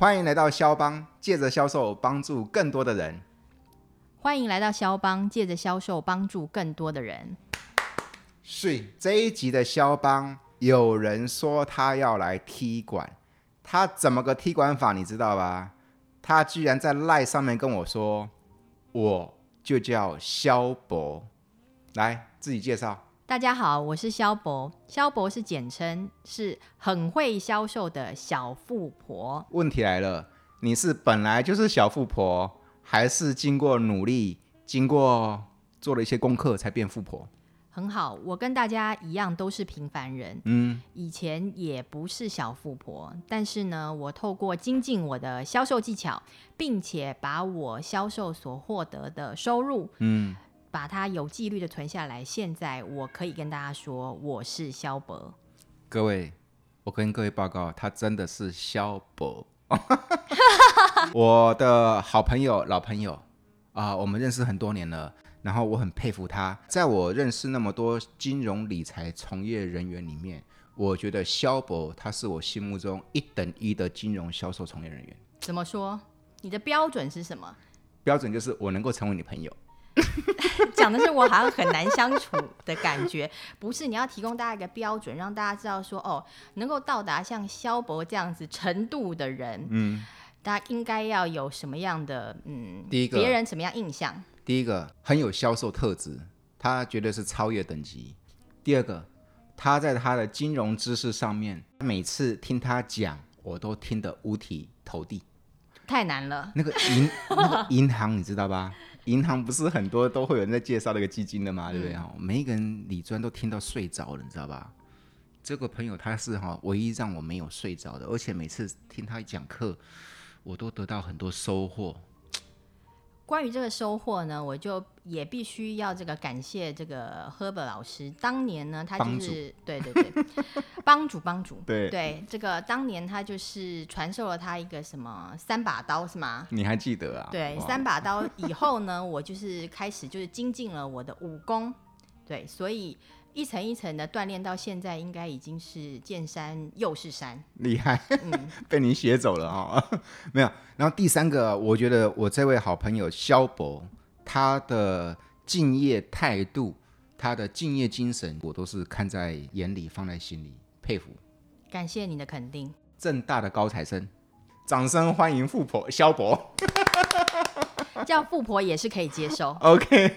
欢迎来到肖邦，借着销售帮助更多的人。欢迎来到肖邦，借着销售帮助更多的人。是这一集的肖邦，有人说他要来踢馆，他怎么个踢馆法？你知道吧？他居然在赖上面跟我说，我就叫肖博，来自己介绍。大家好，我是肖博。肖博是简称，是很会销售的小富婆。问题来了，你是本来就是小富婆，还是经过努力、经过做了一些功课才变富婆？很好，我跟大家一样都是平凡人，嗯，以前也不是小富婆，但是呢，我透过精进我的销售技巧，并且把我销售所获得的收入，嗯。把它有纪律的存下来。现在我可以跟大家说，我是萧伯。各位，我跟各位报告，他真的是萧伯。我的好朋友、老朋友啊、呃，我们认识很多年了。然后我很佩服他，在我认识那么多金融理财从业人员里面，我觉得萧伯他是我心目中一等一的金融销售从业人员。怎么说？你的标准是什么？标准就是我能够成为你朋友。讲的是我好像很难相处的感觉，不是？你要提供大家一个标准，让大家知道说，哦，能够到达像萧伯这样子程度的人，嗯，大家应该要有什么样的，嗯，第一个别人什么样印象？第一个很有销售特质，他绝对是超越等级。第二个，他在他的金融知识上面，每次听他讲，我都听得五体投地。太难了，那个银那个银行你知道吧？银行不是很多都会有人在介绍那个基金的嘛，对不对？哈、嗯，每一个人理专都听到睡着了，你知道吧？这个朋友他是哈唯一让我没有睡着的，而且每次听他讲课，我都得到很多收获。关于这个收获呢，我就也必须要这个感谢这个 Herbert 老师。当年呢，他就是对对对，帮主帮主，对对，这个当年他就是传授了他一个什么三把刀是吗？你还记得啊？对，三把刀以后呢，我就是开始就是精进了我的武功，对，所以。一层一层的锻炼到现在，应该已经是见山又是山，厉害，嗯、被你写走了哈、哦，没有。然后第三个，我觉得我这位好朋友萧博，他的敬业态度，他的敬业精神，我都是看在眼里，放在心里，佩服。感谢你的肯定。正大的高材生，掌声欢迎富婆萧博，叫富婆也是可以接受。OK。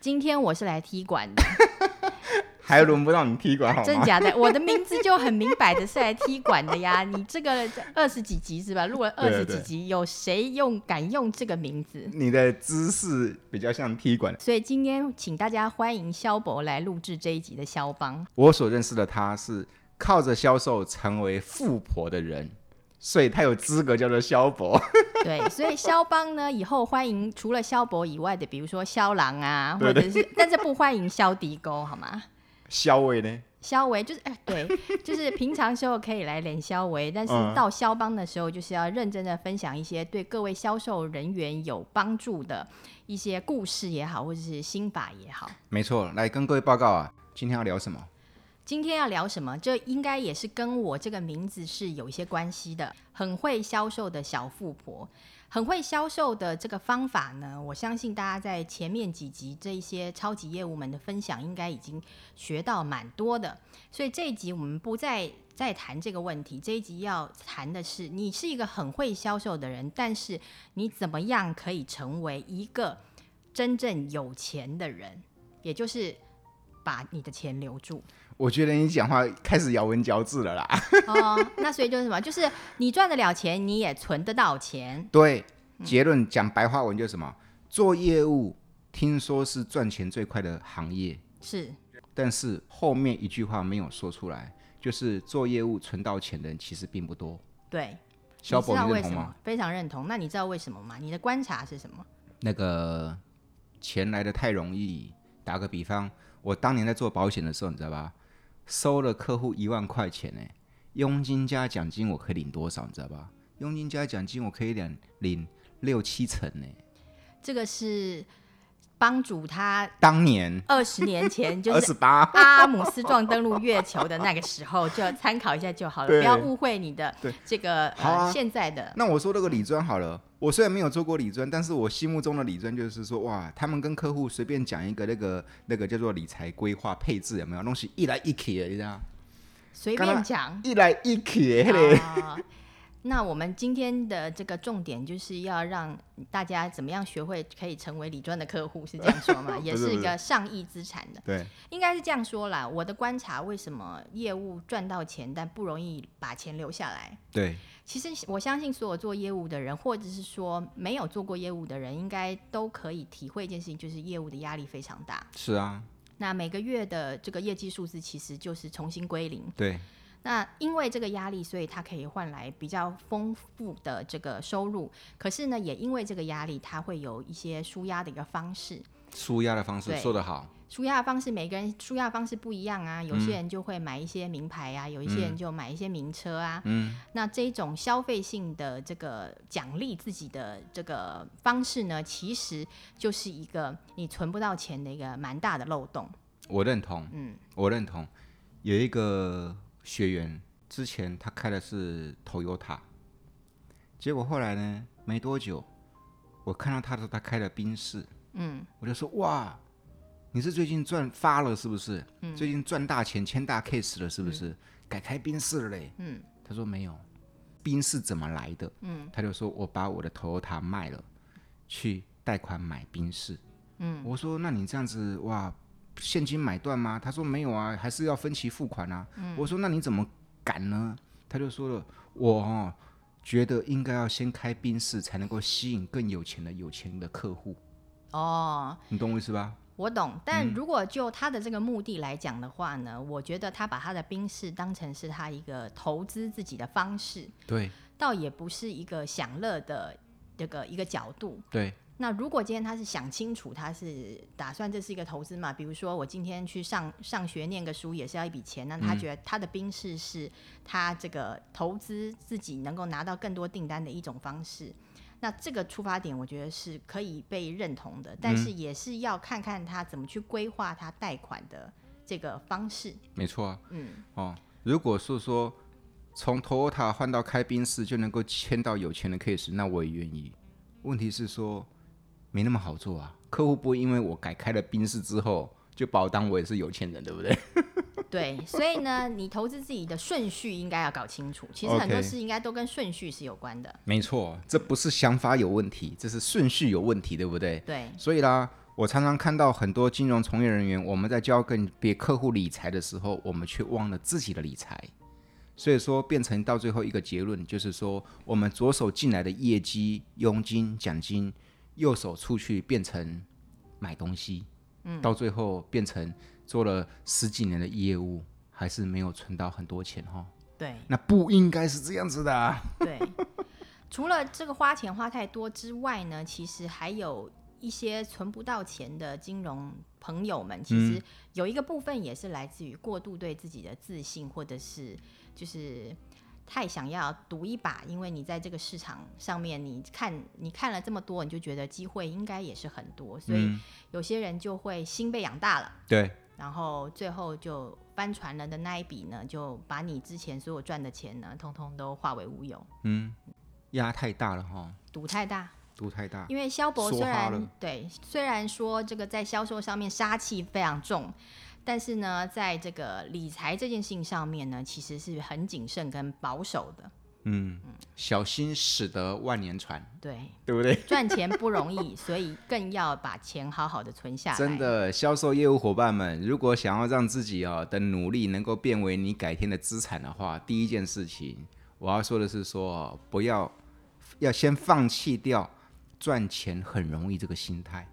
今天我是来踢馆的，还轮不到你踢馆好吗？真假的，我的名字就很明摆的是来踢馆的呀。你这个二十几集是吧？录了二十几集，有谁用敢用这个名字？你的姿势比较像踢馆，所以今天请大家欢迎肖博来录制这一集的肖邦。我所认识的他是靠着销售成为富婆的人。所以他有资格叫做萧伯。对，所以肖邦呢，以后欢迎除了萧伯以外的，比如说肖郎啊，或者是，但是不欢迎萧迪沟，好吗？萧维呢？肖维就是哎，对，就是平常时候可以来连肖维，但是到肖邦的时候，就是要认真的分享一些对各位销售人员有帮助的一些故事也好，或者是心法也好。没错，来跟各位报告啊，今天要聊什么？今天要聊什么？这应该也是跟我这个名字是有一些关系的。很会销售的小富婆，很会销售的这个方法呢，我相信大家在前面几集这一些超级业务们的分享，应该已经学到蛮多的。所以这一集我们不再再谈这个问题。这一集要谈的是，你是一个很会销售的人，但是你怎么样可以成为一个真正有钱的人？也就是把你的钱留住。我觉得你讲话开始咬文嚼字了啦。哦，那所以就是什么？就是你赚得了钱，你也存得到钱。对，结论讲白话文就是什么？做业务听说是赚钱最快的行业，是。但是后面一句话没有说出来，就是做业务存到钱的人其实并不多。对，萧伯，你认同吗？非常认同。那你知道为什么吗？你的观察是什么？那个钱来的太容易。打个比方，我当年在做保险的时候，你知道吧？收了客户一万块钱呢，佣金加奖金我可以领多少？你知道吧？佣金加奖金我可以领领六七成呢。这个是。帮主他当年二十年前 就二是阿姆斯壮登陆月球的那个时候，就参考一下就好了，不要误会你的对这个好啊呃现在的。那我说那个李专好了，我虽然没有做过理专，但是我心目中的理专就是说，哇，他们跟客户随便讲一个那个那个叫做理财规划配置有没有东西一来一去的，你知道？随便讲，一来一去啊。那我们今天的这个重点就是要让大家怎么样学会可以成为理专的客户，是这样说吗？也是一个上亿资产的。对，应该是这样说啦。我的观察，为什么业务赚到钱，但不容易把钱留下来？对，其实我相信所有做业务的人，或者是说没有做过业务的人，应该都可以体会一件事情，就是业务的压力非常大。是啊，那每个月的这个业绩数字，其实就是重新归零。对。那因为这个压力，所以它可以换来比较丰富的这个收入。可是呢，也因为这个压力，它会有一些舒压的一个方式。舒压的方式说得好。纾压的方式，每个人纾压方式不一样啊。有些人就会买一些名牌啊，嗯、有一些人就买一些名车啊。嗯。那这种消费性的这个奖励自己的这个方式呢，其实就是一个你存不到钱的一个蛮大的漏洞。我认同。嗯，我认同。有一个。学员之前他开的是 Toyota，结果后来呢，没多久，我看到他的他开了宾士，嗯，我就说哇，你是最近赚发了是不是？嗯，最近赚大钱签大 case 了是不是？嗯、改开宾士了嘞？嗯，他说没有，宾士怎么来的？嗯，他就说我把我的 Toyota 卖了，去贷款买宾士，嗯，我说那你这样子哇。现金买断吗？他说没有啊，还是要分期付款啊。嗯、我说那你怎么敢呢？他就说了，我哦觉得应该要先开宾士，才能够吸引更有钱的有钱的客户。哦，你懂我意思吧？我懂。但如果就他的这个目的来讲的话呢，嗯、我觉得他把他的宾士当成是他一个投资自己的方式，对，倒也不是一个享乐的这个一个角度，对。那如果今天他是想清楚，他是打算这是一个投资嘛？比如说我今天去上上学念个书也是要一笔钱，那他觉得他的宾士是他这个投资自己能够拿到更多订单的一种方式。那这个出发点我觉得是可以被认同的，但是也是要看看他怎么去规划他贷款的这个方式。没错啊，嗯哦，如果是说从 Toyota 换到开宾士就能够签到有钱的 case，那我也愿意。问题是说。没那么好做啊！客户不会因为我改开了宾士之后，就把我当我也是有钱人，对不对？对，所以呢，你投资自己的顺序应该要搞清楚。其实很多事应该都跟顺序是有关的。Okay. 没错，这不是想法有问题，这是顺序有问题，对不对？对。所以啦，我常常看到很多金融从业人员，我们在教跟别客户理财的时候，我们却忘了自己的理财。所以说，变成到最后一个结论，就是说，我们左手进来的业绩、佣金、奖金。右手出去变成买东西，嗯，到最后变成做了十几年的业务，还是没有存到很多钱哈。对，那不应该是这样子的啊。对，除了这个花钱花太多之外呢，其实还有一些存不到钱的金融朋友们，其实有一个部分也是来自于过度对自己的自信，或者是就是。太想要赌一把，因为你在这个市场上面，你看你看了这么多，你就觉得机会应该也是很多，所以有些人就会心被养大了。对，然后最后就翻船了的那一笔呢，就把你之前所有赚的钱呢，通通都化为乌有。嗯，压太大了哈，赌太大，赌太大。因为萧伯虽然对，虽然说这个在销售上面杀气非常重。但是呢，在这个理财这件事情上面呢，其实是很谨慎跟保守的。嗯，小心驶得万年船。对，对不对？赚钱不容易，所以更要把钱好好的存下来。真的，销售业务伙伴们，如果想要让自己哦的努力能够变为你改天的资产的话，第一件事情我要说的是说，不要要先放弃掉赚钱很容易这个心态。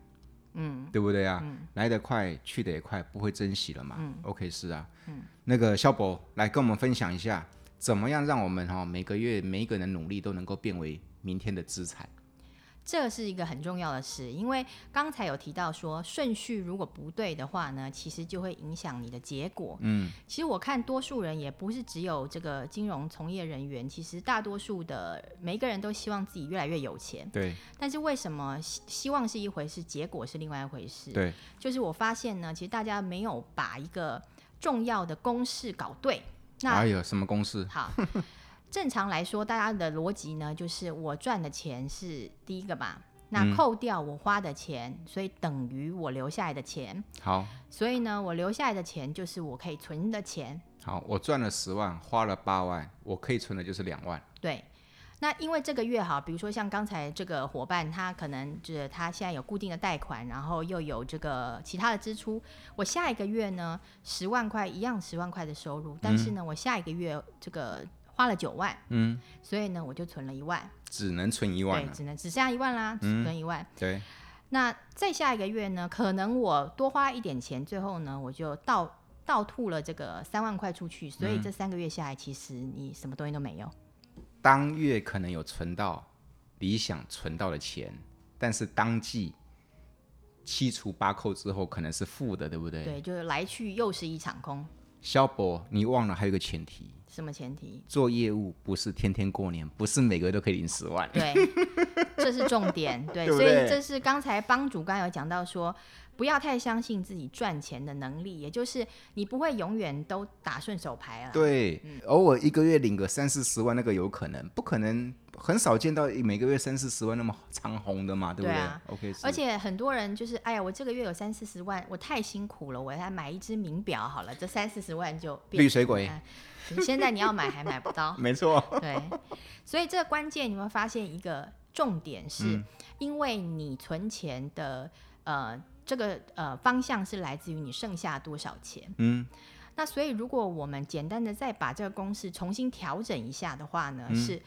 嗯，对不对啊？嗯、来得快，去得也快，不会珍惜了嘛。嗯，OK，是啊。嗯，那个肖博来跟我们分享一下，怎么样让我们哈、哦、每个月每一个人的努力都能够变为明天的资产。这是一个很重要的事，因为刚才有提到说顺序如果不对的话呢，其实就会影响你的结果。嗯，其实我看多数人也不是只有这个金融从业人员，其实大多数的每一个人都希望自己越来越有钱。对。但是为什么希希望是一回事，结果是另外一回事？对。就是我发现呢，其实大家没有把一个重要的公式搞对。那哎呦，什么公式？好。正常来说，大家的逻辑呢，就是我赚的钱是第一个嘛，那扣掉我花的钱，嗯、所以等于我留下来的钱。好，所以呢，我留下来的钱就是我可以存的钱。好，我赚了十万，花了八万，我可以存的就是两万。对，那因为这个月哈，比如说像刚才这个伙伴，他可能就是他现在有固定的贷款，然后又有这个其他的支出，我下一个月呢，十万块一样十万块的收入，但是呢，嗯、我下一个月这个。花了九万，嗯，所以呢，我就存了一万，只能存一万，对，只能只剩下一万啦，只存一万，嗯，对。那再下一个月呢，可能我多花一点钱，最后呢，我就倒倒吐了这个三万块出去，所以这三个月下来，其实你什么东西都没有。当月可能有存到理想存到的钱，但是当季七除八扣之后，可能是负的，对不对？对，就是来去又是一场空。肖博，你忘了还有一个前提。什么前提？做业务不是天天过年，不是每个月都可以领十万。对，这是重点。对，对对，所以这是刚才帮主刚有讲到说，不要太相信自己赚钱的能力，也就是你不会永远都打顺手牌了。对，嗯、偶尔一个月领个三四十万，那个有可能，不可能。很少见到每个月三四十万那么长红的嘛，对不对，？OK，而且很多人就是，哎呀，我这个月有三四十万，我太辛苦了，我来买一只名表好了，这三四十万就绿水鬼。现在你要买还买不到，没错。对，所以这个关键你会发现一个重点是，嗯、因为你存钱的呃这个呃方向是来自于你剩下多少钱。嗯。那所以如果我们简单的再把这个公式重新调整一下的话呢，嗯、是。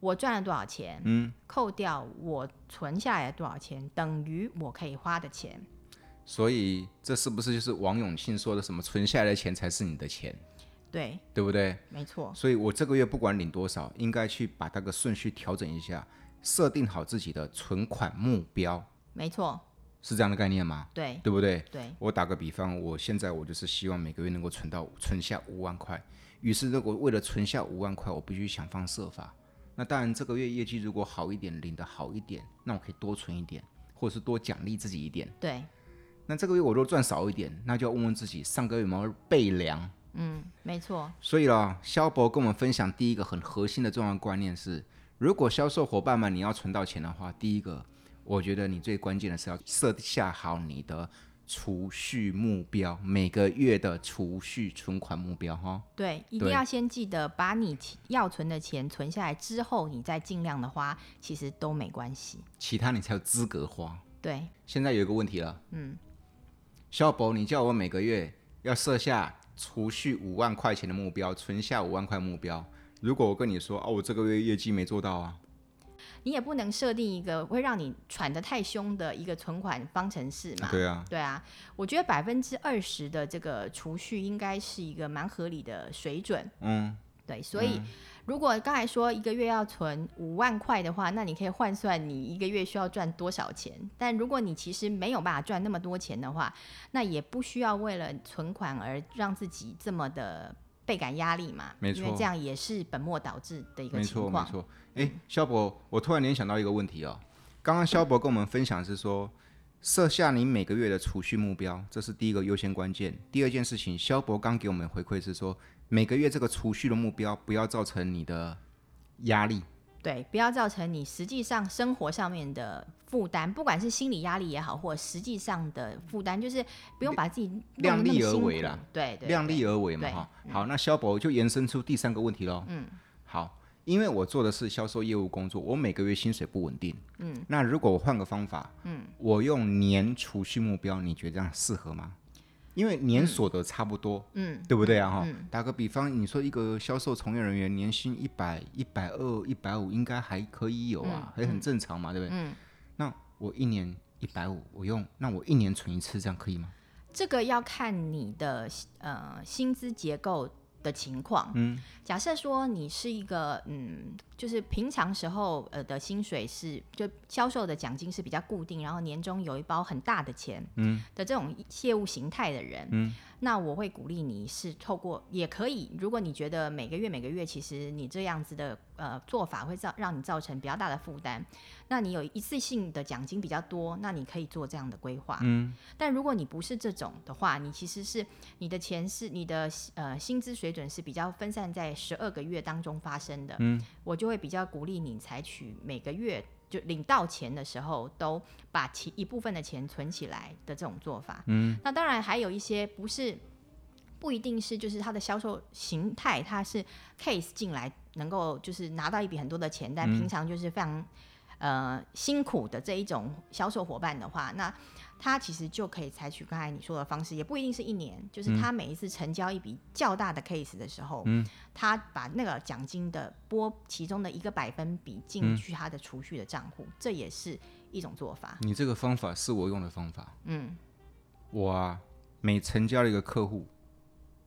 我赚了多少钱？嗯，扣掉我存下来的多少钱，等于我可以花的钱。所以这是不是就是王永庆说的什么“存下来的钱才是你的钱”？对，对不对？没错。所以我这个月不管领多少，应该去把那个顺序调整一下，设定好自己的存款目标。没错，是这样的概念吗？对，对不对？对。我打个比方，我现在我就是希望每个月能够存到存下五万块。于是，如果为了存下五万块，我必须想方设法。那当然，这个月业绩如果好一点，领的好一点，那我可以多存一点，或者是多奖励自己一点。对。那这个月我若赚少一点，那就要问问自己，上个月有没有备粮？嗯，没错。所以啦，肖博跟我们分享第一个很核心的重要观念是：如果销售伙伴们你要存到钱的话，第一个，我觉得你最关键的是要设下好你的。储蓄目标，每个月的储蓄存款目标哈。对，一定要先记得把你要存的钱存下来之后，你再尽量的花，其实都没关系。其他你才有资格花。对。现在有一个问题了，嗯，肖博，你叫我每个月要设下储蓄五万块钱的目标，存下五万块目标。如果我跟你说，哦，我这个月业绩没做到啊。你也不能设定一个会让你喘得太凶的一个存款方程式嘛？对啊，对啊。我觉得百分之二十的这个储蓄应该是一个蛮合理的水准。嗯，对。所以如果刚才说一个月要存五万块的话，那你可以换算你一个月需要赚多少钱。但如果你其实没有办法赚那么多钱的话，那也不需要为了存款而让自己这么的倍感压力嘛。没错，因为这样也是本末倒置的一个情况。没错，没错。哎，萧博，我突然联想到一个问题哦。刚刚萧博跟我们分享是说，设下你每个月的储蓄目标，这是第一个优先关键。第二件事情，萧博刚给我们回馈是说，每个月这个储蓄的目标不要造成你的压力。对，不要造成你实际上生活上面的负担，不管是心理压力也好，或者实际上的负担，就是不用把自己量力而为啦。对对，量力而为嘛哈。好，那肖博就延伸出第三个问题喽。嗯，好。因为我做的是销售业务工作，我每个月薪水不稳定。嗯，那如果我换个方法，嗯，我用年储蓄目标，你觉得这样适合吗？因为年所得差不多，嗯，对不对啊？哈、嗯，打个比方，你说一个销售从业人员年薪一百、一百二、一百五，应该还可以有啊，还、嗯、很正常嘛，对不对？嗯，那我一年一百五，我用，那我一年存一次，这样可以吗？这个要看你的呃薪资结构。的情况，嗯，假设说你是一个，嗯，就是平常时候呃的薪水是就销售的奖金是比较固定，然后年终有一包很大的钱，嗯，的这种业务形态的人，嗯，那我会鼓励你是透过也可以，如果你觉得每个月每个月其实你这样子的呃做法会造让你造成比较大的负担，那你有一次性的奖金比较多，那你可以做这样的规划，嗯，但如果你不是这种的话，你其实是你的钱是你的呃薪资水。准是比较分散在十二个月当中发生的，嗯，我就会比较鼓励你采取每个月就领到钱的时候都把其一部分的钱存起来的这种做法，嗯，那当然还有一些不是不一定是就是它的销售形态，它是 case 进来能够就是拿到一笔很多的钱，但平常就是非常呃辛苦的这一种销售伙伴的话，那。他其实就可以采取刚才你说的方式，也不一定是一年，就是他每一次成交一笔较大的 case 的时候，嗯，他把那个奖金的拨其中的一个百分比进去他的储蓄的账户，嗯，这也是一种做法。你这个方法是我用的方法，嗯，我啊，每成交一个客户，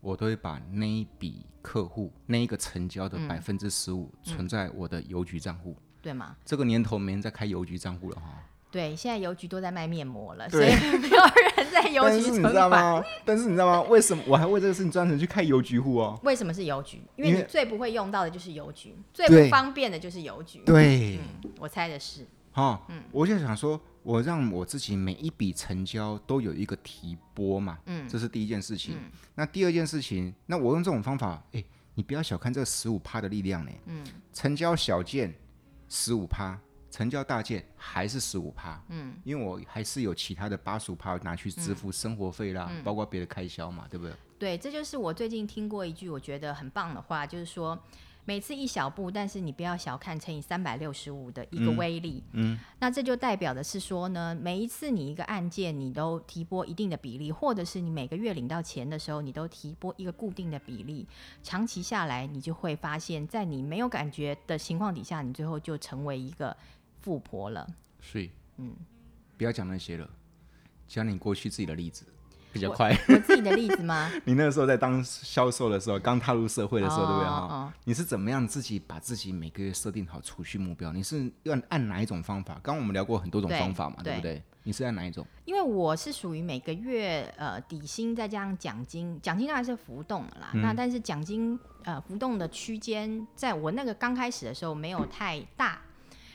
我都会把那一笔客户那一个成交的百分之十五存在我的邮局账户，嗯，对吗？这个年头没人再开邮局账户了哈。对，现在邮局都在卖面膜了，所以 没有人在邮局存款。但是你知道吗？但是你知道吗？为什么我还为这个事情专程去开邮局户哦？为什么是邮局？因为你最不会用到的就是邮局，最不方便的就是邮局。对，嗯，我猜的是。哦，嗯，我就想说，我让我自己每一笔成交都有一个提拨嘛，嗯，这是第一件事情。嗯，那第二件事情，那我用这种方法，哎，你不要小看这十五趴的力量呢。嗯，成交小件十五趴。成交大件还是十五趴，嗯，因为我还是有其他的八十五趴拿去支付生活费啦，嗯、包括别的开销嘛，对不对？对，这就是我最近听过一句我觉得很棒的话，就是说。每次一小步，但是你不要小看乘以三百六十五的一个威力。嗯，嗯，那这就代表的是说呢，每一次你一个案件，你都提拨一定的比例，或者是你每个月领到钱的时候，你都提拨一个固定的比例，长期下来，你就会发现，在你没有感觉的情况底下，你最后就成为一个富婆了。所以，嗯，不要讲那些了，讲你过去自己的例子。比较快我，我自己的例子吗？你那个时候在当销售的时候，刚踏入社会的时候，oh, 对不对哈？哦，你是怎么样自己把自己每个月设定好储蓄目标？你是要按哪一种方法？刚刚我们聊过很多种方法嘛，对，对不对？你是按哪一种？因为我是属于每个月呃底薪再加上奖金，奖金当然是浮动的啦。嗯、那但是奖金呃浮动的区间，在我那个刚开始的时候没有太大。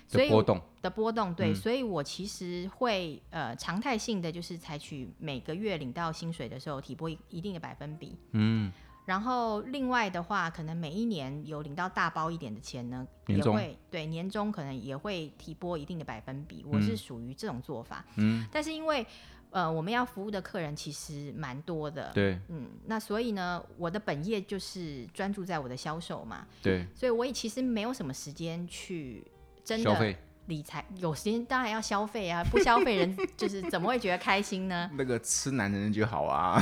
所以波动。的波动，对，嗯、所以我其实会呃常态性的就是采取每个月领到薪水的时候提拨一一定的百分比，嗯，然后另外的话，可能每一年有领到大包一点的钱呢，也会对年终可能也会提拨一定的百分比，我是属于这种做法，嗯，但是因为呃我们要服务的客人其实蛮多的，对，嗯，那所以呢，我的本业就是专注在我的销售嘛，对，所以我也其实没有什么时间去。真的理财有时间当然要消费啊，不消费人就是怎么会觉得开心呢？那个吃男人就好啊，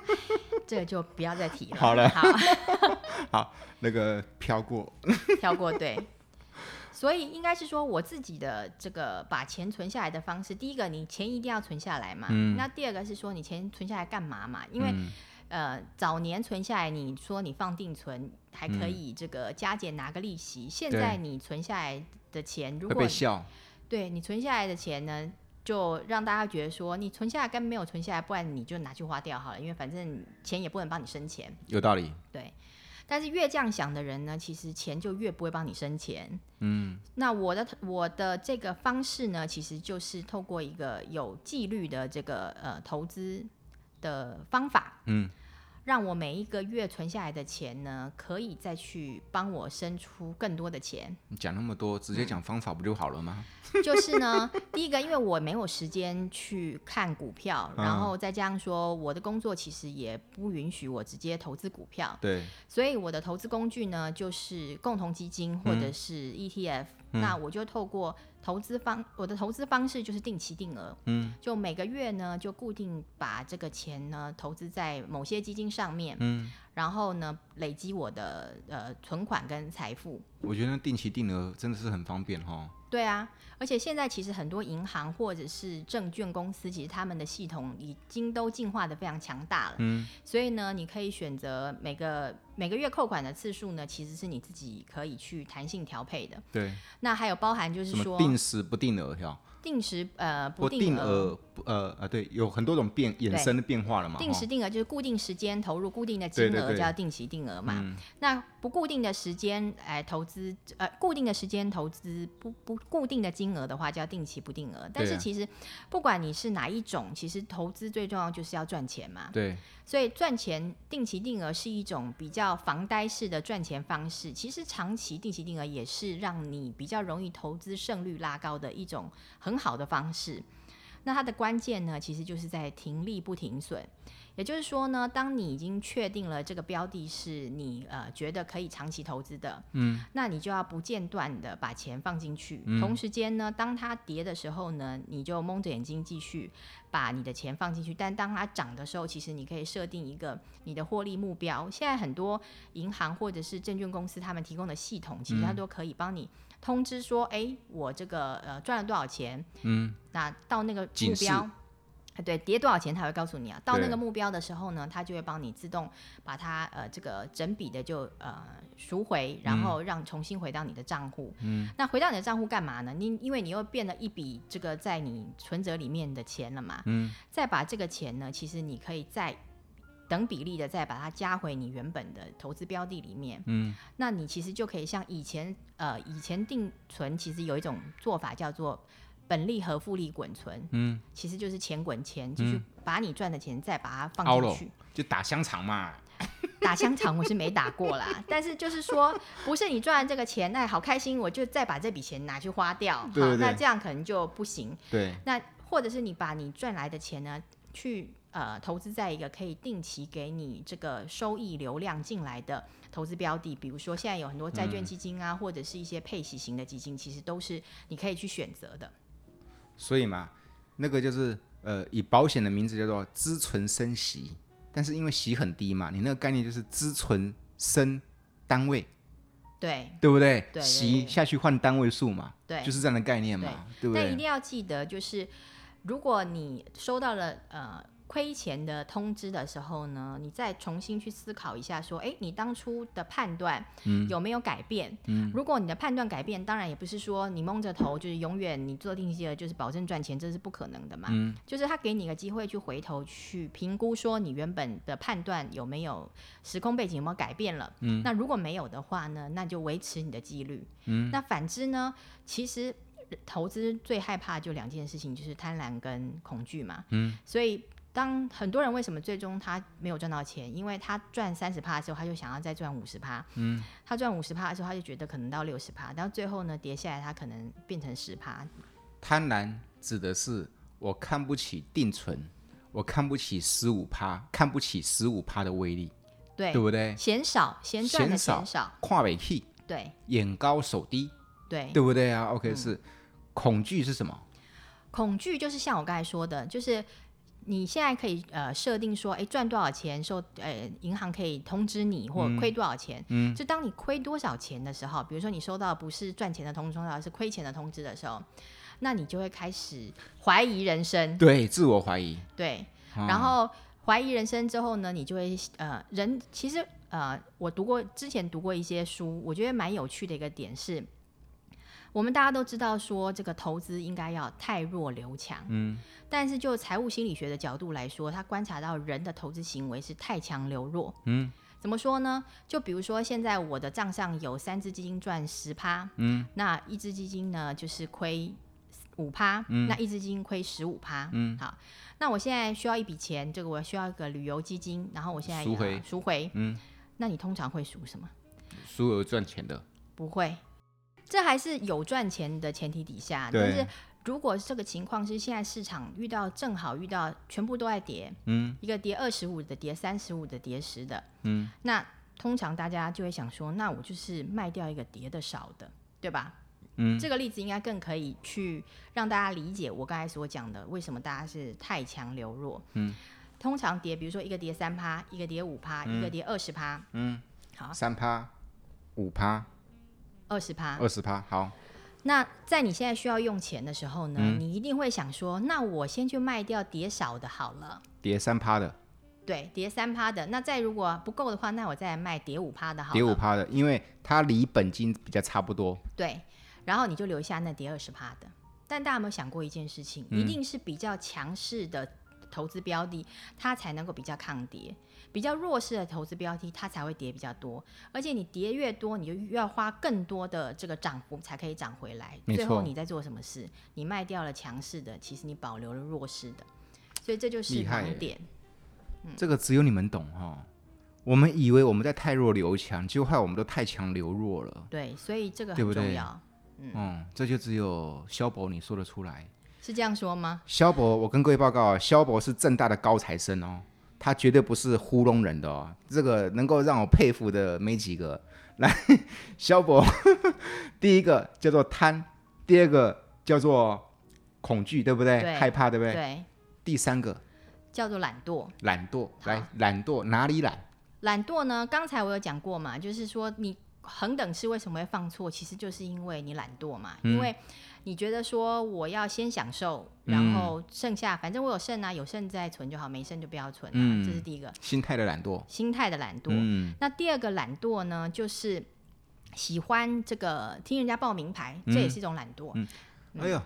这个就不要再提了。好了，好，好，那个飘过，飘过，对。所以应该是说我自己的这个把钱存下来的方式，第一个你钱一定要存下来嘛，嗯、那第二个是说你钱存下来干嘛嘛？因为、嗯呃，早年存下来，你说你放定存还可以这个加减拿个利息。嗯、现在你存下来的钱，如果会被笑。对，你存下来的钱呢，就让大家觉得说你存下来跟没有存下来，不然你就拿去花掉好了，因为反正钱也不能帮你生钱。有道理。对，但是越这样想的人呢，其实钱就越不会帮你生钱。嗯。那我的我的这个方式呢，其实就是透过一个有纪律的这个呃投资。的方法，嗯，让我每一个月存下来的钱呢，可以再去帮我生出更多的钱。你讲那么多，直接讲方法不就好了吗？嗯、就是呢，第一个，因为我没有时间去看股票，嗯、然后再加上说我的工作其实也不允许我直接投资股票，对，所以我的投资工具呢，就是共同基金或者是 ETF，嗯、那我就透过。投资方，我的投资方式就是定期定额，嗯，就每个月呢就固定把这个钱呢投资在某些基金上面，嗯，然后呢，累积我的呃存款跟财富。我觉得定期定额真的是很方便哈。对啊，而且现在其实很多银行或者是证券公司，其实他们的系统已经都进化的非常强大了。嗯，所以呢，你可以选择每个每个月扣款的次数呢，其实是你自己可以去弹性调配的。对。那还有包含就是说定时不定额哈。定时呃不定额呃呃对，有很多种变衍生的变化了嘛。定时定额就是固定时间投入固定的金额叫定期定额嘛。嗯、那不固定的时间来投资呃固定的时间投资不不固定的金额的话叫定期不定额。但是其实不管你是哪一种，其实投资最重要就是要赚钱嘛。对。所以赚钱定期定额是一种比较防呆式的赚钱方式。其实长期定期定额也是让你比较容易投资胜率拉高的一种很。好的方式，那它的关键呢，其实就是在停利不停损。也就是说呢，当你已经确定了这个标的是你呃觉得可以长期投资的，嗯，那你就要不间断的把钱放进去。嗯、同时间呢，当它跌的时候呢，你就蒙着眼睛继续把你的钱放进去。但当它涨的时候，其实你可以设定一个你的获利目标。现在很多银行或者是证券公司他们提供的系统，其实它都可以帮你通知说，哎、嗯，我这个呃赚了多少钱，嗯，那到那个目标。对，跌多少钱他会告诉你啊。到那个目标的时候呢，他就会帮你自动把它呃这个整笔的就呃赎回，然后让重新回到你的账户。嗯。那回到你的账户干嘛呢？你因为你又变了一笔这个在你存折里面的钱了嘛。嗯。再把这个钱呢，其实你可以再等比例的再把它加回你原本的投资标的里面。嗯。那你其实就可以像以前呃以前定存，其实有一种做法叫做。本利和复利滚存，嗯，其实就是钱滚钱，就是把你赚的钱再把它放进去，就打香肠嘛。打香肠我是没打过啦，但是就是说，不是你赚这个钱，那好开心，我就再把这笔钱拿去花掉，对对对，好，那这样可能就不行。对，那或者是你把你赚来的钱呢，去呃投资在一个可以定期给你这个收益流量进来的投资标的，比如说现在有很多债券基金啊，嗯、或者是一些配息型的基金，其实都是你可以去选择的。所以嘛，那个就是呃，以保险的名字叫做资存生息，但是因为息很低嘛，你那个概念就是资存生单位，对，对不对？对，息下去换单位数嘛，对，就是这样的概念嘛，对，对不对？但一定要记得，就是如果你收到了呃。亏钱的通知的时候呢，你再重新去思考一下，说，哎，你当初的判断有没有改变？嗯，如果你的判断改变，当然也不是说你蒙着头就是永远你做定期的就是保证赚钱，这是不可能的嘛。嗯，就是他给你一个机会去回头去评估，说你原本的判断有没有时空背景有没有改变了。嗯，那如果没有的话呢，那就维持你的纪律。嗯，那反之呢，其实投资最害怕就两件事情，就是贪婪跟恐惧嘛。嗯，所以。当很多人为什么最终他没有赚到钱？因为他赚三十趴的时候，他就想要再赚五十趴。嗯，他赚五十趴的时候，他就觉得可能到六十趴，到最后呢，跌下来他可能变成十趴。贪婪指的是我看不起定存，我看不起十五趴，看不起十五趴的威力，对，对不对？嫌少，嫌赚的嫌少，跨尾 key，对，眼高手低，对，对不对啊？OK，、嗯、是恐惧是什么？恐惧就是像我刚才说的，就是。你现在可以呃设定说，哎，赚多少钱收呃银行可以通知你，或亏多少钱。嗯。就当你亏多少钱的时候，比如说你收到不是赚钱的通知，而是亏钱的通知的时候，那你就会开始怀疑人生。对，自我怀疑。对。然后怀疑人生之后呢，你就会呃人其实呃我读过之前读过一些书，我觉得蛮有趣的一个点是。我们大家都知道说，这个投资应该要汰弱留强。嗯，但是就财务心理学的角度来说，他观察到人的投资行为是太强留弱。嗯，怎么说呢？就比如说，现在我的账上有三只基金赚十趴，嗯，那一只基金呢就是亏五趴，嗯，那一只基金亏十五趴，嗯，好，那我现在需要一笔钱，这个我需要一个旅游基金，然后我现在赎回，赎回，嗯，那你通常会赎什么？赎额赚钱的？不会。这还是有赚钱的前提底下，但是如果这个情况是现在市场遇到正好遇到全部都在跌，嗯，一个跌二十五的，跌三十五的，跌十的，嗯，那通常大家就会想说，那我就是卖掉一个跌的少的，对吧？嗯，这个例子应该更可以去让大家理解我刚才所讲的为什么大家是太强流弱，嗯，通常跌，比如说一个跌三趴，一个跌五趴，一个跌二十趴。嗯，好，三趴，五趴，二十趴，二十趴，好。那在你现在需要用钱的时候呢，嗯、你一定会想说，那我先去卖掉跌少的好了。叠三趴的。对，叠三趴的。那再如果不够的话，那我再来卖叠五趴的好了。跌五趴的，因为它离本金比较差不多。对，然后你就留下那叠二十趴的。但大家有没有想过一件事情？嗯、一定是比较强势的投资标的，它才能够比较抗跌；比较弱势的投资标的，它才会跌比较多。而且你跌越多，你就越要花更多的这个涨幅才可以涨回来。最后你在做什么事？你卖掉了强势的，其实你保留了弱势的。所以这就是盲点。这个只有你们懂哈、哦，我们以为我们在太弱留强，结果害我们都太强留弱了。对，所以这个很重要。对对嗯，嗯，这就只有肖博你说得出来，是这样说吗？萧伯，我跟各位报告，萧伯是正大的高材生哦，他绝对不是糊弄人的哦。这个能够让我佩服的没几个。来，萧伯，第一个叫做贪，第二个叫做恐惧，对不对？对害怕，对不对？对。第三个。叫做懒惰，懒惰，来，懒惰哪里懒？懒惰呢？刚才我有讲过嘛，就是说你恒等式为什么会放错，其实就是因为你懒惰嘛，嗯、因为你觉得说我要先享受，然后剩下、嗯、反正我有剩啊，有剩再存就好，没剩就不要存、啊嗯、这是第一个。心态的懒惰，心态的懒惰。嗯、那第二个懒惰呢，就是喜欢这个听人家报名牌，嗯、这也是一种懒惰。哎呦，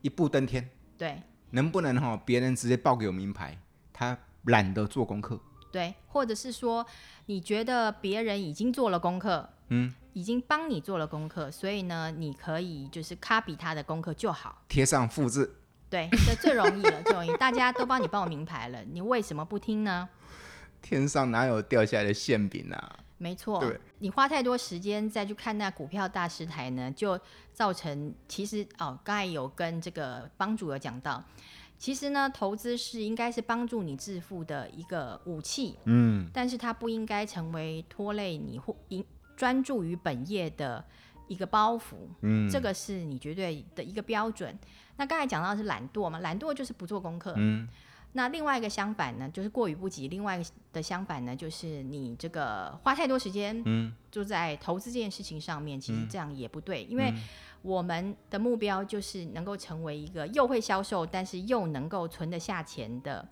一步登天，对，能不能哈别人直接报给我名牌？他懒得做功课，对，或者是说你觉得别人已经做了功课，嗯，已经帮你做了功课，所以呢，你可以就是 copy 他的功课就好，贴上复制，对，这最容易了，最容易，大家都帮你报名牌了，你为什么不听呢？天上哪有掉下来的馅饼啊？没错，对，你花太多时间再去看那股票大师台呢，就造成其实哦，刚才有跟这个帮主有讲到。其实呢，投资是应该是帮助你致富的一个武器，嗯，但是它不应该成为拖累你或专注于本业的一个包袱，嗯，这个是你绝对的一个标准。那刚才讲到的是懒惰嘛，懒惰就是不做功课，嗯，那另外一个相反呢，就是过于不及；另外一个的相反呢，就是你这个花太多时间，嗯，就在投资这件事情上面，其实这样也不对，因为。我们的目标就是能够成为一个又会销售，但是又能够存得下钱的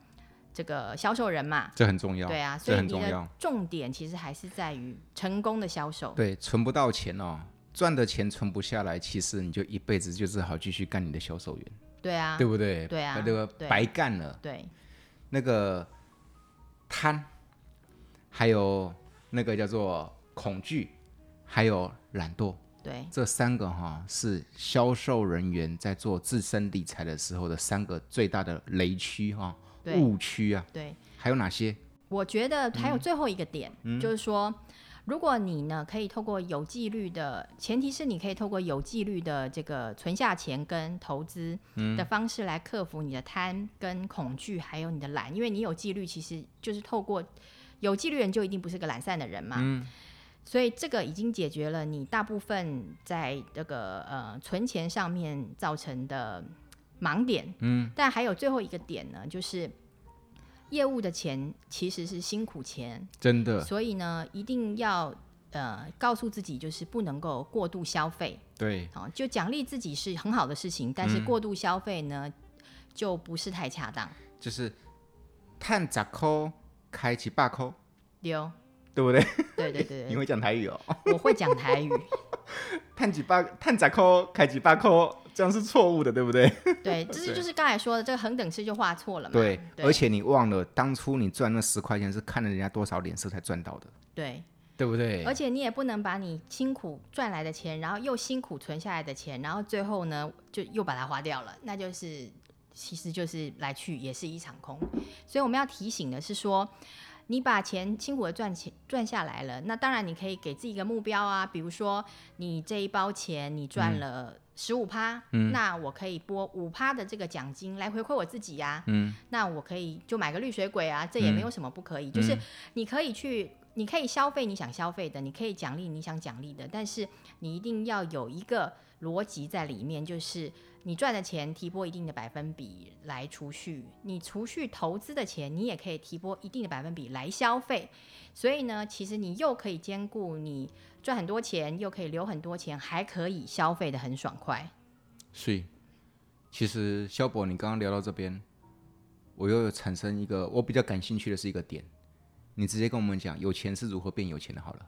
这个销售人嘛。这很重要。对啊，所以你的重点其实还是在于成功的销售。对，存不到钱哦，赚的钱存不下来，其实你就一辈子就只好继续干你的销售员。对啊，对不对？对啊，这个白干了。对，那个贪，还有那个叫做恐惧，还有懒惰。对，这三个哈是销售人员在做自身理财的时候的三个最大的雷区哈，误区啊。对，还有哪些？我觉得还有最后一个点，嗯、就是说，如果你呢可以透过有纪律的，前提是你可以透过有纪律的这个存下钱跟投资的方式来克服你的贪跟恐惧，还有你的懒，因为你有纪律，其实就是透过有纪律人就一定不是个懒散的人嘛。嗯所以这个已经解决了你大部分在这个呃存钱上面造成的盲点，嗯，但还有最后一个点呢，就是业务的钱其实是辛苦钱，真的，所以呢，一定要呃告诉自己，就是不能够过度消费，对，好，就奖励自己是很好的事情，但是过度消费呢，嗯、就不是太恰当，就是探十块开几百块，丢。对不对？对对对，你会讲台语哦。我会讲台语。探几百，赚十扣，开几百块，这样是错误的，对不对？对，这是就是刚才说的这个恒等式就画错了嘛。对，而且你忘了当初你赚那十块钱是看了人家多少脸色才赚到的。对，对不对？而且你也不能把你辛苦赚来的钱，然后又辛苦存下来的钱，然后最后呢就又把它花掉了，那就是其实就是来去也是一场空。所以我们要提醒的是说。你把钱辛苦的赚钱赚下来了，那当然你可以给自己一个目标啊，比如说你这一包钱你赚了十五趴，嗯、那我可以拨五趴的这个奖金来回馈我自己呀、啊，嗯、那我可以就买个绿水鬼啊，这也没有什么不可以，嗯、就是你可以去你可以消费你想消费的，你可以奖励你想奖励的，但是你一定要有一个逻辑在里面，就是你赚的钱提拨一定的百分比来储蓄，你储蓄投资的钱，你也可以提拨一定的百分比来消费。所以呢，其实你又可以兼顾你赚很多钱，又可以留很多钱，还可以消费得很爽快。所以，其实肖博，你刚刚聊到这边，我又产生一个我比较感兴趣的是一个点。你直接跟我们讲，有钱是如何变有钱的？好了，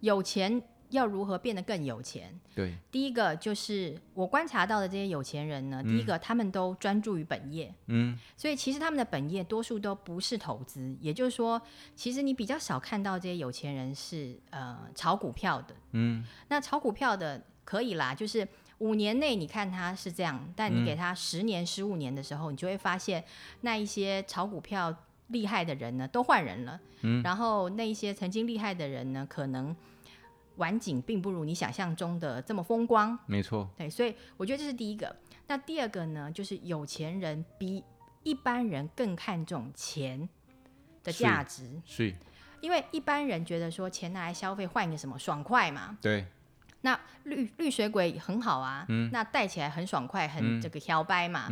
有钱要如何变得更有钱？对，第一个就是我观察到的这些有钱人呢，嗯、第一个他们都专注于本业，嗯，所以其实他们的本业多数都不是投资，也就是说，其实你比较少看到这些有钱人是呃炒股票的，嗯，那炒股票的可以啦，就是五年内你看他是这样，但你给他十年、十五年的时候，你就会发现那一些炒股票。厉害的人呢，都换人了。嗯，然后那一些曾经厉害的人呢，可能晚景并不如你想象中的这么风光。没错，对，所以我觉得这是第一个。那第二个呢，就是有钱人比一般人更看重钱的价值。是，因为一般人觉得说钱拿来消费换一个什么爽快嘛。对。那绿绿水鬼很好啊，嗯，那戴起来很爽快，很这个摇摆嘛。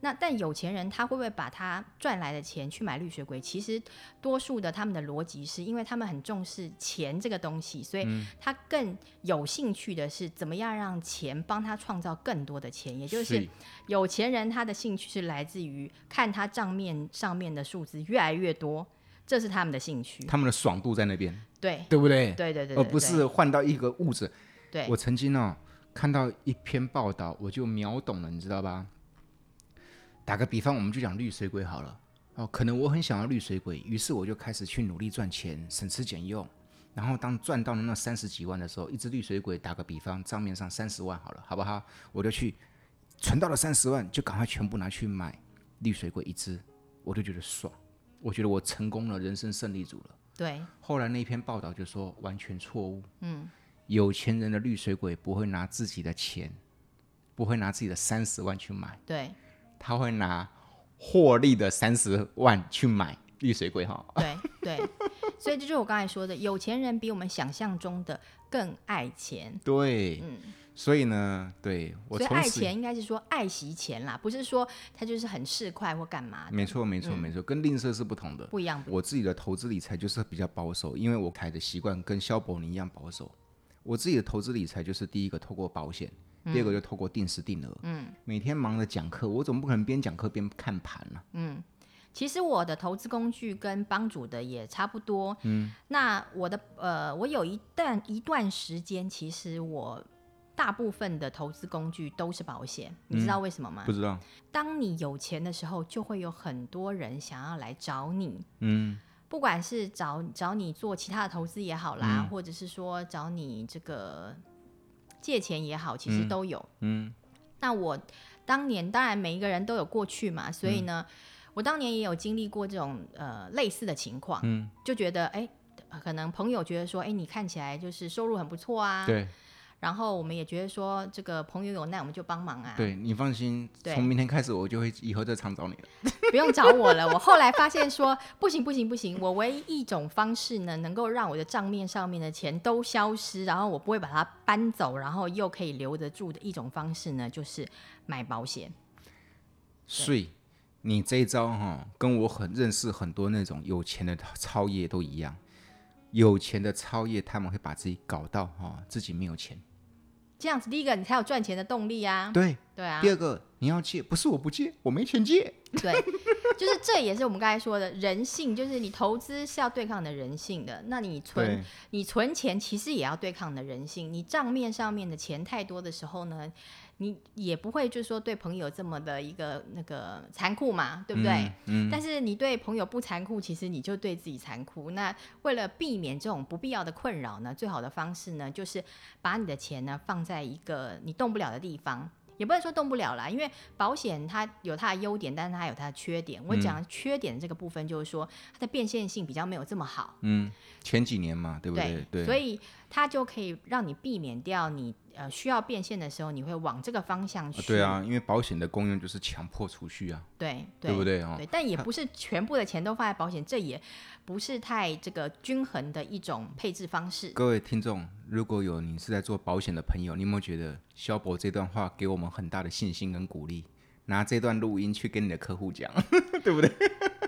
那但有钱人他会不会把他赚来的钱去买绿水鬼？其实多数的他们的逻辑是因为他们很重视钱这个东西，所以他更有兴趣的是怎么样让钱帮他创造更多的钱。也就是有钱人他的兴趣是来自于看他账面上面的数字越来越多，这是他们的兴趣。他们的爽度在那边，对对不对？对对对，而不是换到一个物质。对，我曾经哦看到一篇报道，我就秒懂了，你知道吧？打个比方，我们就讲绿水鬼好了。哦，可能我很想要绿水鬼，于是我就开始去努力赚钱，省吃俭用。然后当赚到了那三十几万的时候，一只绿水鬼，打个比方，账面上三十万好了，好不好？我就去存到了三十万，就赶快全部拿去买绿水鬼一只，我就觉得爽，我觉得我成功了，人生胜利组了。对。后来那篇报道就说完全错误。嗯。有钱人的绿水鬼不会拿自己的钱，不会拿自己的三十万去买。对。他会拿获利的三十万去买绿水鬼哈，对对，所以这就是我刚才说的，有钱人比我们想象中的更爱钱。对，嗯，所以呢，对我所以爱钱应该是说爱惜钱啦，不是说他就是很市侩或干嘛。没错，没错，没错，跟吝啬是不同的，不一样。我自己的投资理财就是比较保守，因为我开的习惯跟肖伯尼一样保守。我自己的投资理财就是第一个透过保险。第二个就透过定时定额，嗯，每天忙着讲课，我总不可能边讲课边看盘了，啊。嗯，其实我的投资工具跟帮主的也差不多。嗯，那我的呃，我有一段一段时间，其实我大部分的投资工具都是保险。你知道为什么吗？嗯，不知道。当你有钱的时候，就会有很多人想要来找你。嗯，不管是找找你做其他的投资也好啦，嗯，或者是说找你这个。借钱也好，其实都有。嗯，嗯，那我当年当然每一个人都有过去嘛，所以呢，嗯、我当年也有经历过这种呃类似的情况。嗯，就觉得哎，可能朋友觉得说，哎，你看起来就是收入很不错啊。对。然后我们也觉得说，这个朋友有难我们就帮忙啊。对，你放心，从明天开始我就会以后再常找你了。不用找我了，我后来发现说不行不行不行，我唯一一种方式呢，能够让我的账面上面的钱都消失，然后我不会把它搬走，然后又可以留得住的一种方式呢，就是买保险。所以你这一招哈、哦，跟我很认识很多那种有钱的超业都一样，有钱的超业他们会把自己搞到哈、哦，自己没有钱。这样子，第一个你才有赚钱的动力啊。对对啊。第二个，你要借，不是我不借，我没钱借。对，就是这也是我们刚才说的人性，就是你投资是要对抗的人性的。那你存你存钱其实也要对抗的人性。你账面上面的钱太多的时候呢，你也不会就是说对朋友这么的一个那个残酷嘛，对不对？嗯。嗯，但是你对朋友不残酷，其实你就对自己残酷。那为了避免这种不必要的困扰呢，最好的方式呢，就是把你的钱呢放在一个你动不了的地方。也不能说动不了啦，因为保险它有它的优点，但是它有它的缺点。我讲缺点的这个部分，就是说它的变现性比较没有这么好。嗯，前几年嘛，对不对？对。对。所以它就可以让你避免掉你呃需要变现的时候，你会往这个方向去。啊对啊，因为保险的功用就是强迫储蓄啊。对对，对不对？哦，对，但也不是全部的钱都放在保险，这也不是太这个均衡的一种配置方式。各位听众，如果有你是在做保险的朋友，你有没有觉得肖博这段话给我们很大的信心跟鼓励？拿这段录音去跟你的客户讲，对不对？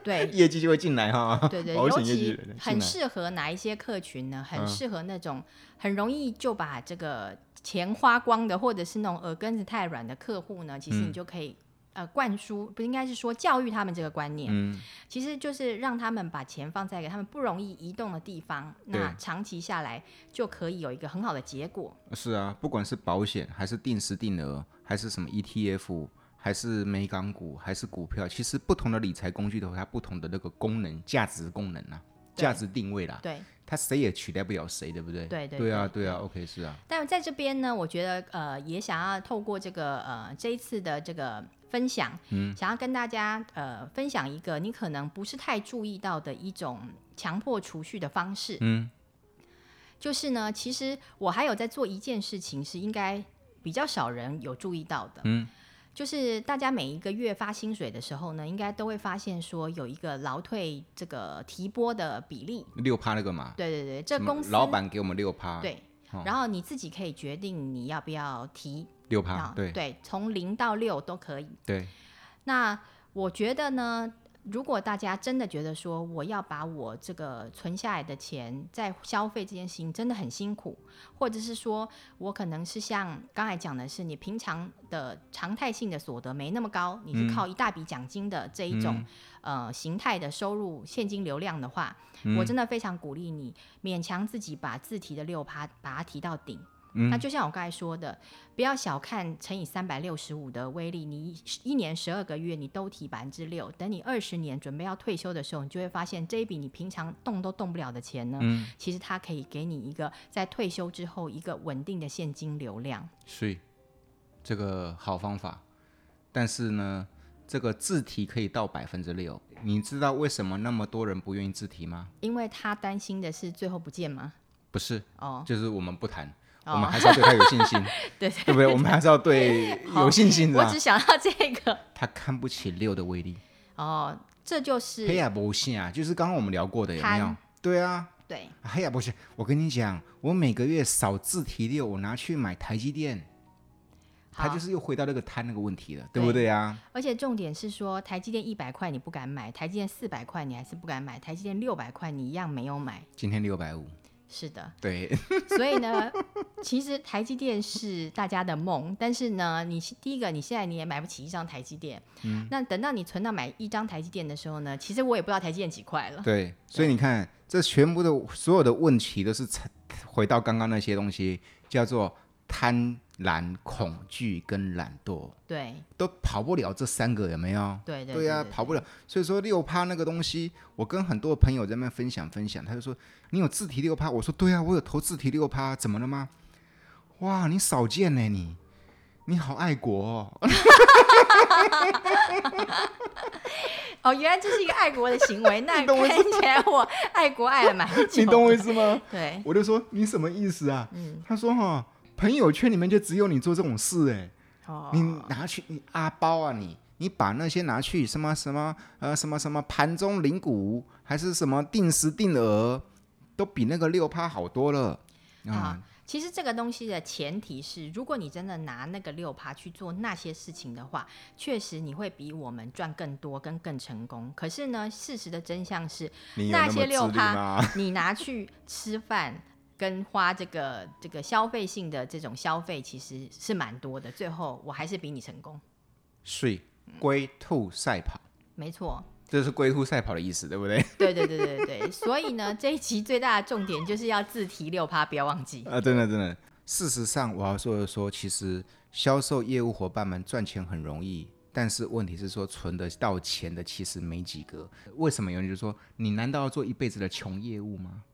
对，业绩就会进来哈。对对，尤其很适合哪一些客群呢？很适合那种很容易就把这个钱花光的，或者是那种耳根子太软的客户呢，其实你就可以、嗯、呃灌输，不应该是说教育他们这个观念、嗯，其实就是让他们把钱放在给他们不容易移动的地方，那长期下来就可以有一个很好的结果。是啊，不管是保险还是定时定额，还是什么 ETF。还是美港股，还是股票，其实不同的理财工具都有它不同的那个功能、价值功能啊，价值定位啦。对，它谁也取代不了谁，对不对？对对，对，对啊，对啊，OK，是啊。但在这边呢，我觉得呃，也想要透过这个呃这一次的这个分享，嗯，想要跟大家呃分享一个你可能不是太注意到的一种强迫储蓄的方式，嗯，就是呢，其实我还有在做一件事情，是应该比较少人有注意到的，嗯。就是大家每一个月发薪水的时候呢，应该都会发现说有一个劳退这个提拨的比例，六趴那个嘛。对对对，这公司老板给我们六趴。对、哦，然后你自己可以决定你要不要提六趴。对对，从零到六都可以。对，那我觉得呢。如果大家真的觉得说我要把我这个存下来的钱在消费这件事情真的很辛苦，或者是说我可能是像刚才讲的是你平常的常态性的所得没那么高，你是靠一大笔奖金的这一种、嗯、呃形态的收入现金流量的话，嗯、我真的非常鼓励你勉强自己把自提的六趴把它提到顶。嗯、那就像我刚才说的，不要小看乘以三百六十五的威力。你一年十二个月，你都提百分之六，等你二十年准备要退休的时候，你就会发现这一笔你平常动都动不了的钱呢，嗯、其实它可以给你一个在退休之后一个稳定的现金流量。是，这个好方法。但是呢，这个自提可以到百分之六。你知道为什么那么多人不愿意自提吗？因为他担心的是最后不见吗？不是，哦，就是我们不谈。我们还是要对他有信心，对对，对不对？我们还是要对有信心的。我只想要这个。他看不起六的威力。哦，这就是。黑亚不信啊，就是刚刚我们聊过的，有没有？对啊。对。黑亚不信，我跟你讲，我每个月少自提六，我拿去买台积电，他就是又回到那个贪那个问题了，对不对啊？而且重点是说，台积电一百块你不敢买，台积电四百块你还是不敢买，台积电六百块你一样没有买。今天六百五。是的，对，所以呢，其实台积电是大家的梦，但是呢，你第一个，你现在你也买不起一张台积电，嗯，那等到你存到买一张台积电的时候呢，其实我也不知道台积电几块了。对，所以你看，这全部的所有的问题都是回到刚刚那些东西，叫做。贪婪、恐惧跟懒惰，对，都跑不了这三个，有没有？对对，对呀、啊，跑不了。所以说六趴那个东西，我跟很多朋友在那边分享分享，他就说：“你有自提六趴？”我说：“对啊，我有投自提六趴，怎么了吗？”哇，你少见呢，你，你好爱国哦！哦，原来这是一个爱国的行为，那 看起来我爱国爱的蛮久。你懂我意思吗？对，我就说你什么意思啊？嗯，他说哈。朋友圈里面就只有你做这种事哎、哦，你拿去你阿包啊你，你把那些拿去什么什么呃什么什么盘中领股还是什么定时定额，都比那个六趴好多了。啊、嗯，其实这个东西的前提是，如果你真的拿那个六趴去做那些事情的话，确实你会比我们赚更多跟更成功。可是呢，事实的真相是，那，那些六趴你拿去吃饭。跟花这个这个消费性的这种消费其实是蛮多的，最后我还是比你成功。是龟兔赛跑，没错，这是龟兔赛跑的意思，对不对？对对对对对。所以呢，这一期最大的重点就是要自提六趴，不要忘记。啊，真的真的。事实上，我要说的说，其实销售业务伙伴们赚钱很容易，但是问题是说存得到钱的其实没几个。为什么有人就说，你难道要做一辈子的穷业务吗？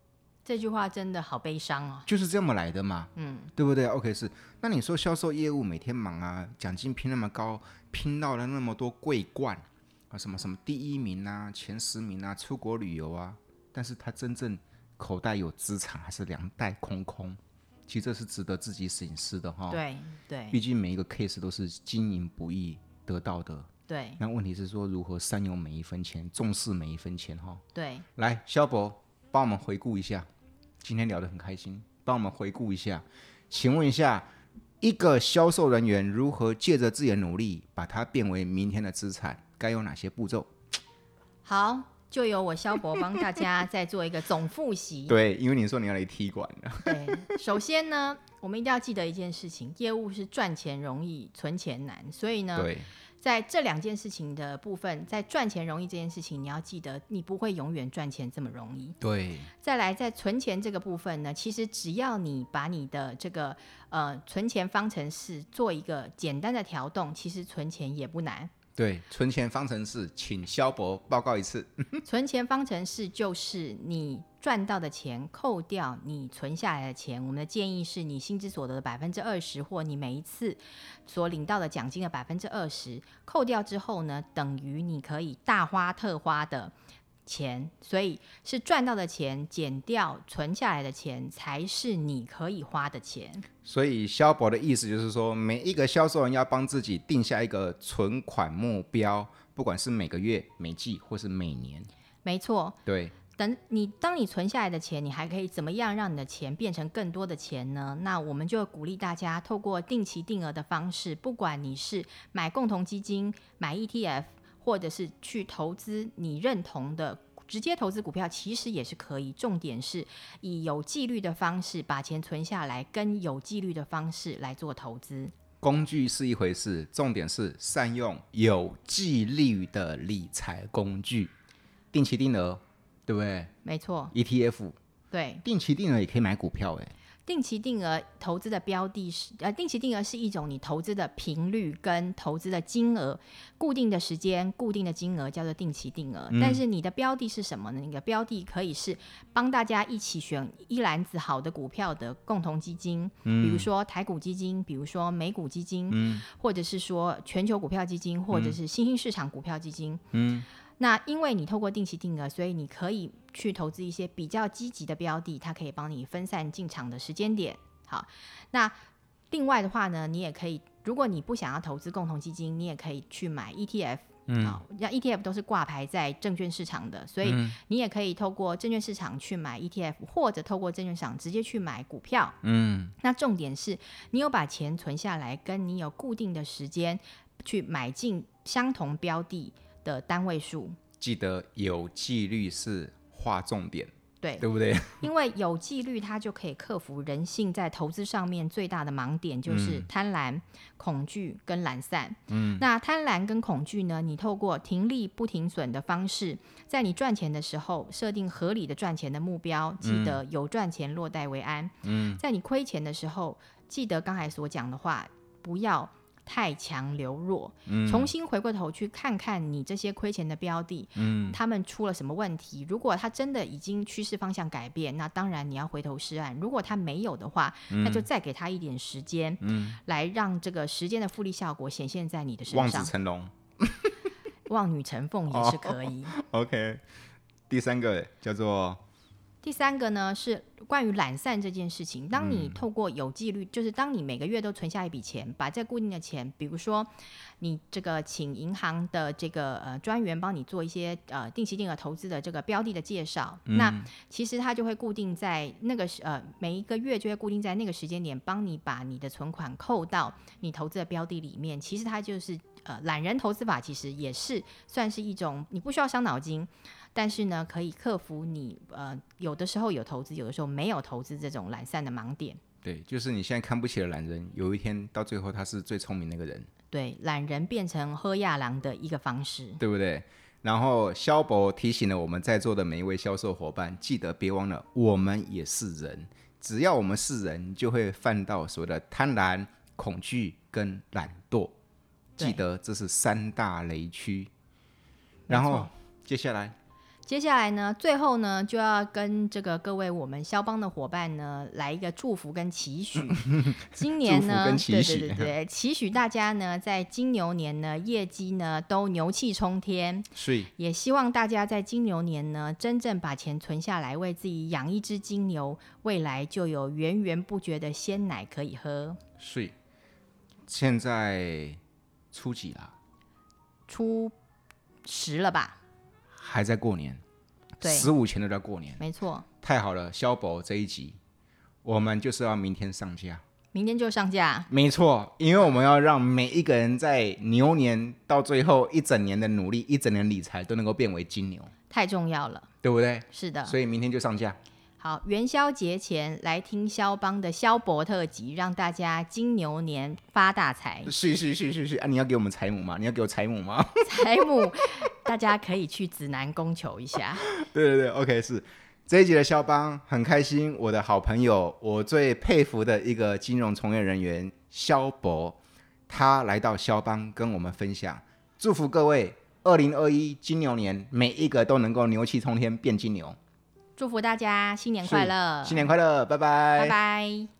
这句话真的好悲伤哦，就是这么来的嘛，嗯，对不对？OK，是。那你说销售业务每天忙啊，奖金拼那么高，拼到了那么多桂冠啊，什么什么第一名啊，前十名啊，出国旅游啊，但是他真正口袋有资产还是两袋空空？其实这是值得自己审视的哈。对对，毕竟每一个 case 都是经营不易得到的。对。那问题是说如何善用每一分钱，重视每一分钱哈。对。来，肖博帮我们回顾一下，今天聊得很开心，帮我们回顾一下，请问一下，一个销售人员如何借着自己的努力把它变为明天的资产？该有哪些步骤？好。就由我萧博帮大家再做一个总复习。对，因为你说你要来踢馆的。对，首先呢，我们一定要记得一件事情：业务是赚钱容易，存钱难。所以呢，对在这两件事情的部分，在赚钱容易这件事情，你要记得，你不会永远赚钱这么容易。对。再来，在存钱这个部分呢，其实只要你把你的这个呃存钱方程式做一个简单的调动，其实存钱也不难。对，存钱方程式，请肖博报告一次。存钱方程式就是你赚到的钱扣掉你存下来的钱。我们的建议是你薪资所得的百分之二十，或你每一次所领到的奖金的百分之二十，扣掉之后呢，等于你可以大花特花的。钱，所以是赚到的钱减掉存下来的钱，才是你可以花的钱。所以肖博的意思就是说，每一个销售人要帮自己定下一个存款目标，不管是每个月、每季或是每年。没错。对。等你当你存下来的钱，你还可以怎么样让你的钱变成更多的钱呢？那我们就鼓励大家透过定期定额的方式，不管你是买共同基金、买 ETF。或者是去投资你认同的直接投资股票，其实也是可以。重点是以有纪律的方式把钱存下来，跟有纪律的方式来做投资。工具是一回事，重点是善用有纪律的理财工具。定期定额，对不对？没错。ETF。对。定期定额也可以买股票，哎。定期定额投资的标的是，呃，定期定额是一种你投资的频率跟投资的金额，固定的时间、固定的金额叫做定期定额。嗯。但是你的标的是什么呢？你的标的可以是帮大家一起选一篮子好的股票的共同基金，嗯，比如说台股基金，比如说美股基金，嗯，或者是说全球股票基金，或者是新兴市场股票基金，嗯。那因为你透过定期定额，所以你可以去投资一些比较积极的标的，它可以帮你分散进场的时间点。好，那另外的话呢，你也可以，如果你不想要投资共同基金，你也可以去买 ETF。嗯，好，那 ETF 都是挂牌在证券市场的，所以你也可以透过证券市场去买 ETF，或者透过证券市场直接去买股票。嗯，那重点是你有把钱存下来，跟你有固定的时间去买进相同标的。的单位数，记得有纪律是划重点，对对不对？因为有纪律，它就可以克服人性在投资上面最大的盲点，就是贪婪、嗯、恐惧跟懒散。嗯，那贪婪跟恐惧呢？你透过停利不停损的方式，在你赚钱的时候设定合理的赚钱的目标，记得有赚钱落袋为安。嗯，在你亏钱的时候，记得刚才所讲的话，不要。太强留弱，嗯，重新回过头去看看你这些亏钱的标的，嗯，他们出了什么问题？如果他真的已经趋势方向改变，那当然你要回头是岸；如果他没有的话，嗯，那就再给他一点时间，嗯，来让这个时间的复利效果显现在你的身上。望子成龙，望女成凤也是可以。Oh, OK，第三个叫做。第三个呢是关于懒散这件事情。当你透过有纪律，嗯，就是当你每个月都存下一笔钱，把这固定的钱，比如说你这个请银行的这个呃专员帮你做一些呃定期定额投资的这个标的的介绍，嗯，那其实它就会固定在那个呃每一个月就会固定在那个时间点，帮你把你的存款扣到你投资的标的里面。其实它就是呃懒人投资法，其实也是算是一种你不需要伤脑筋。但是呢，可以克服你呃有的时候有投资，有的时候没有投资这种懒散的盲点。对，就是你现在看不起的懒人，有一天到最后他是最聪明那个人。对，懒人变成喝亚郎的一个方式，对不对？然后肖博提醒了我们在座的每一位销售伙伴，记得别忘了，我们也是人，只要我们是人，就会犯到所谓的贪婪、恐惧跟懒惰。记得这是三大雷区。然后接下来。接下来呢，最后呢，就要跟这个各位我们肖邦的伙伴呢，来一个祝福跟期许。今年呢，对对对对，期许大家呢，在金牛年呢，业绩呢都牛气冲天。是。也希望大家在金牛年呢，真正把钱存下来，为自己养一只金牛，未来就有源源不绝的鲜奶可以喝。是。现在初几了？初十了吧？还在过年，对，十五前都在过年，没错。太好了，肖博这一集，我们就是要明天上架，明天就上架，没错，因为我们要让每一个人在牛年到最后一整年的努力，一整年理财都能够变为金牛，太重要了，对不对？是的，所以明天就上架。好，元宵节前来听肖邦的肖伯特集，让大家金牛年发大财。是是是是是啊！你要给我们财母吗？你要给我财母吗？财母，大家可以去指南宫求一下。对对对，OK，是这一集的肖邦很开心。我的好朋友，我最佩服的一个金融从业人员肖伯，他来到肖邦跟我们分享，祝福各位二零二一金牛年每一个都能够牛气冲天变金牛。祝福大家新年快乐！新年快乐！拜拜！拜拜！